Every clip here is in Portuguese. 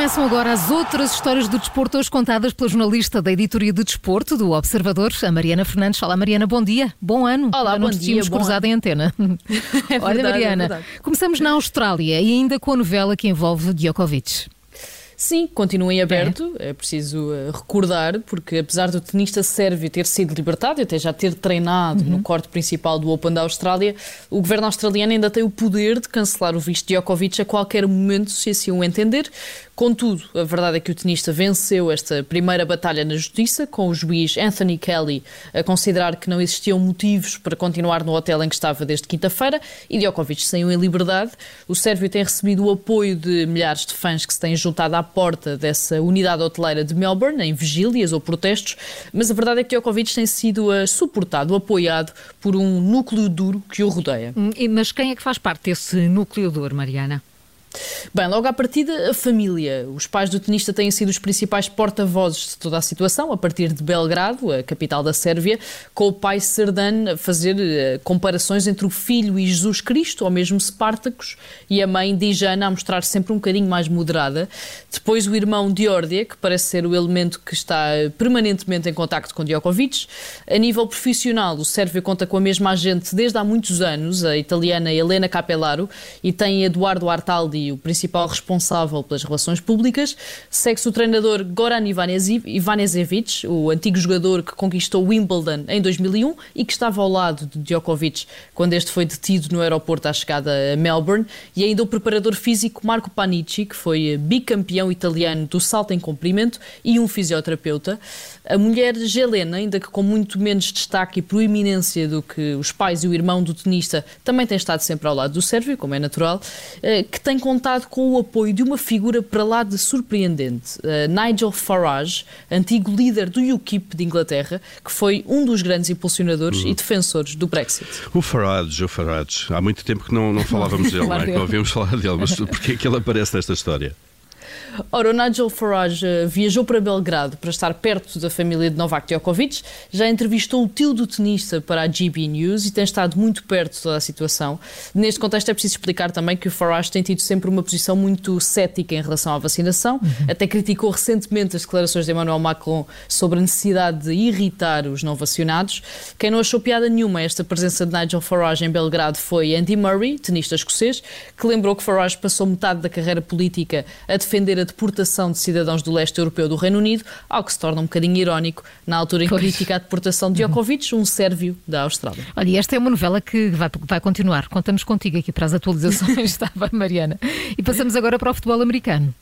começam agora as outras histórias do desporto, hoje contadas pela jornalista da editoria de desporto do Observador, a Mariana Fernandes. Olá, Mariana, bom dia, bom ano. Olá, não bom dia. Bom cruzado ano. em antena. É Olha, verdade, Mariana, é verdade. começamos na Austrália e ainda com a novela que envolve Djokovic. Sim, continua em aberto, é, preciso eh, recordar, porque apesar do tenista sérvio ter sido libertado e até já ter treinado no corte principal do Open da Austrália, o governo australiano ainda tem o poder de cancelar o visto de Djokovic a qualquer momento, se assim o entender. Contudo, a verdade é que o tenista venceu esta primeira batalha na justiça, com o juiz Anthony Kelly a considerar que não existiam motivos para continuar no hotel em que estava desde quinta-feira e Djokovic saiu em liberdade. O sérvio tem recebido o apoio de milhares de fãs que se têm juntado à porta dessa unidade hoteleira de Melbourne, em vigílias ou protestos, mas a verdade é que Djokovic tem sido eh, suportado, apoiado por um núcleo duro que o rodeia. Hum, Mas quem é que faz parte desse núcleo duro, Mariana? Bem, logo à partida, a família. Os pais do tenista têm sido os principais porta-vozes de toda a situação, a partir de Belgrado, a capital da Sérvia, com o pai Serdan a fazer eh, comparações entre o filho e Jesus Cristo, ou mesmo Spartacus, e a mãe Dijana a mostrar sempre um bocadinho mais moderada. Depois o irmão Diordia, que parece ser o elemento que está eh, permanentemente em contacto com Djokovic. A nível profissional, o Sérvio conta com a mesma agente desde há muitos anos, a italiana Helena Capellaro, e tem Eduardo Artaldi, o principal responsável pelas relações públicas. Segue-se o treinador Goran Ivanisevic, o antigo jogador que conquistou Wimbledon em 2001 e que estava ao lado de Djokovic quando este foi detido no aeroporto à chegada a Melbourne. E ainda o preparador físico Marco Panici, que foi bicampeão italiano do salto em comprimento, e um fisioterapeuta. A mulher Gelena, ainda que com muito menos destaque e proeminência do que os pais e o irmão do tenista, também tem estado sempre ao lado do Sérvio, como é natural, eh, que tem contado com o apoio de uma figura para lá de surpreendente, eh, Nigel Farage, antigo líder do UKIP de Inglaterra, que foi um dos grandes impulsionadores e defensores do Brexit. O Farage, o Farage. Há muito tempo que não, não falávamos dele, não é? que não ouvimos falar dele, mas porquê é que ele aparece nesta história? Ora, o Nigel Farage eh, viajou para Belgrado para estar perto da família de Novak Djokovic, já entrevistou o tio do tenista para a GB News e tem estado muito perto de toda a situação. Neste contexto é preciso explicar também que o Farage tem tido sempre uma posição muito cética em relação à vacinação, até criticou recentemente as declarações de Emmanuel Macron sobre a necessidade de irritar os não vacinados. Quem não achou piada nenhuma esta presença de Nigel Farage em Belgrado foi Andy Murray, tenista escocês, que lembrou que Farage passou metade da carreira política a defender a deportação de cidadãos do leste europeu do Reino Unido, algo que se torna um bocadinho irónico na altura em que Pois. critica a deportação de Djokovic, um sérvio da Austrália. Olha, e esta é uma novela que vai, vai continuar. Contamos contigo aqui para as atualizações, bem, Mariana? E passamos agora para o futebol americano.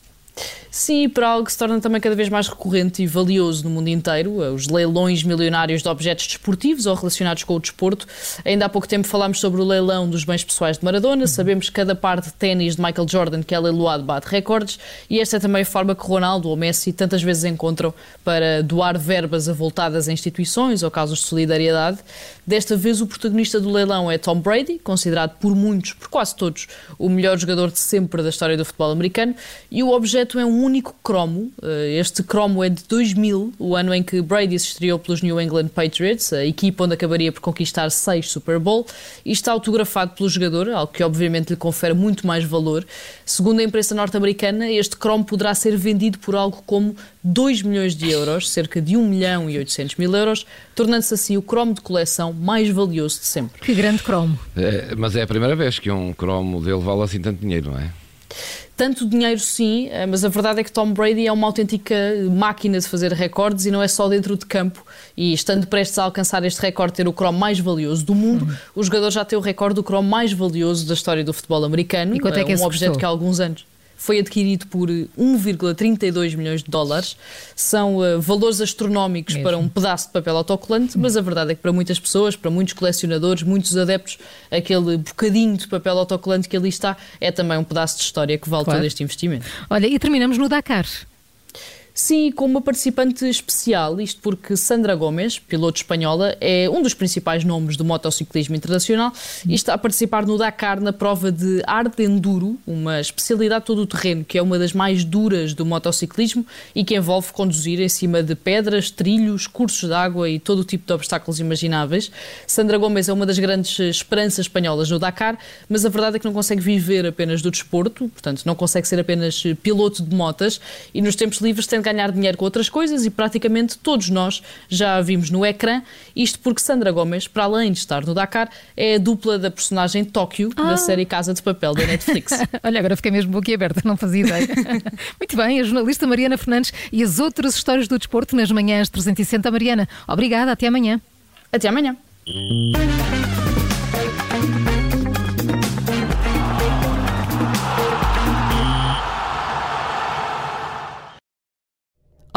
Sim, e para algo que se torna também cada vez mais recorrente e valioso no mundo inteiro, eh, os leilões milionários de objetos desportivos ou relacionados com o desporto. Ainda há pouco tempo falámos sobre o leilão dos bens pessoais de Maradona, sabemos que cada par de ténis de Michael Jordan que é leiloado bate recordes e esta é também a forma que Ronaldo ou Messi tantas vezes encontram para doar verbas avultadas a instituições ou casos de solidariedade. Desta vez o protagonista do leilão é Tom Brady, considerado por muitos, por quase todos, o melhor jogador de sempre da história do futebol americano e o objeto é um único cromo. Eh, Este cromo é de 2000, o ano em que Brady se estreou pelos New England Patriots, a equipa onde acabaria por conquistar seis Super Bowl, e está autografado pelo jogador, algo que obviamente lhe confere muito mais valor. Segundo a imprensa norte-americana, este cromo poderá ser vendido por algo como 2 milhões de euros, cerca de 1 milhão e 800 mil euros, tornando-se assim o cromo de coleção mais valioso de sempre. Que grande cromo. É, mas é a primeira vez que um cromo dele vale assim tanto dinheiro, não é? Tanto dinheiro sim, eh, mas a verdade é que Tom Brady é uma autêntica máquina de fazer recordes e não é só dentro de campo. E estando prestes a alcançar este recorde, ter o cromo mais valioso do mundo, o jogador já tem o recorde do cromo mais valioso da história do futebol americano. E quanto é que Eh, esse um objeto custou? que há alguns anos foi adquirido por eh, 1,32 milhões de dólares. São eh, valores astronómicos Mesmo. para um pedaço de papel autocolante, mas a verdade é que para muitas pessoas, para muitos colecionadores, muitos adeptos, aquele bocadinho de papel autocolante que ali está é também um pedaço de história que vale Claro. todo este investimento. Olha, e terminamos no Dakar. Sim, com uma participante especial, isto porque Sandra Gomes, piloto espanhola, é um dos principais nomes do motociclismo internacional e está a participar no Dakar na prova de Arte Enduro, uma especialidade todo o terreno que é uma das mais duras do motociclismo e que envolve conduzir em cima de pedras, trilhos, cursos de água e todo o tipo de obstáculos imagináveis. Sandra Gomes é uma das grandes esperanças espanholas no Dakar, mas a verdade é que não consegue viver apenas do desporto, portanto não consegue ser apenas piloto de motas e nos tempos livres tem ganhar dinheiro com outras coisas e praticamente todos nós já a vimos no ecrã. Isto porque Sandra Gomes, para além de estar no Dakar, é a dupla da personagem Tóquio ah. da série Casa de Papel da Netflix. Olha, agora fiquei mesmo boquiaberta, não fazia ideia. Muito bem, a jornalista Mariana Fernandes e as outras histórias do desporto nas manhãs 360. Mariana, obrigada, até amanhã. Até amanhã.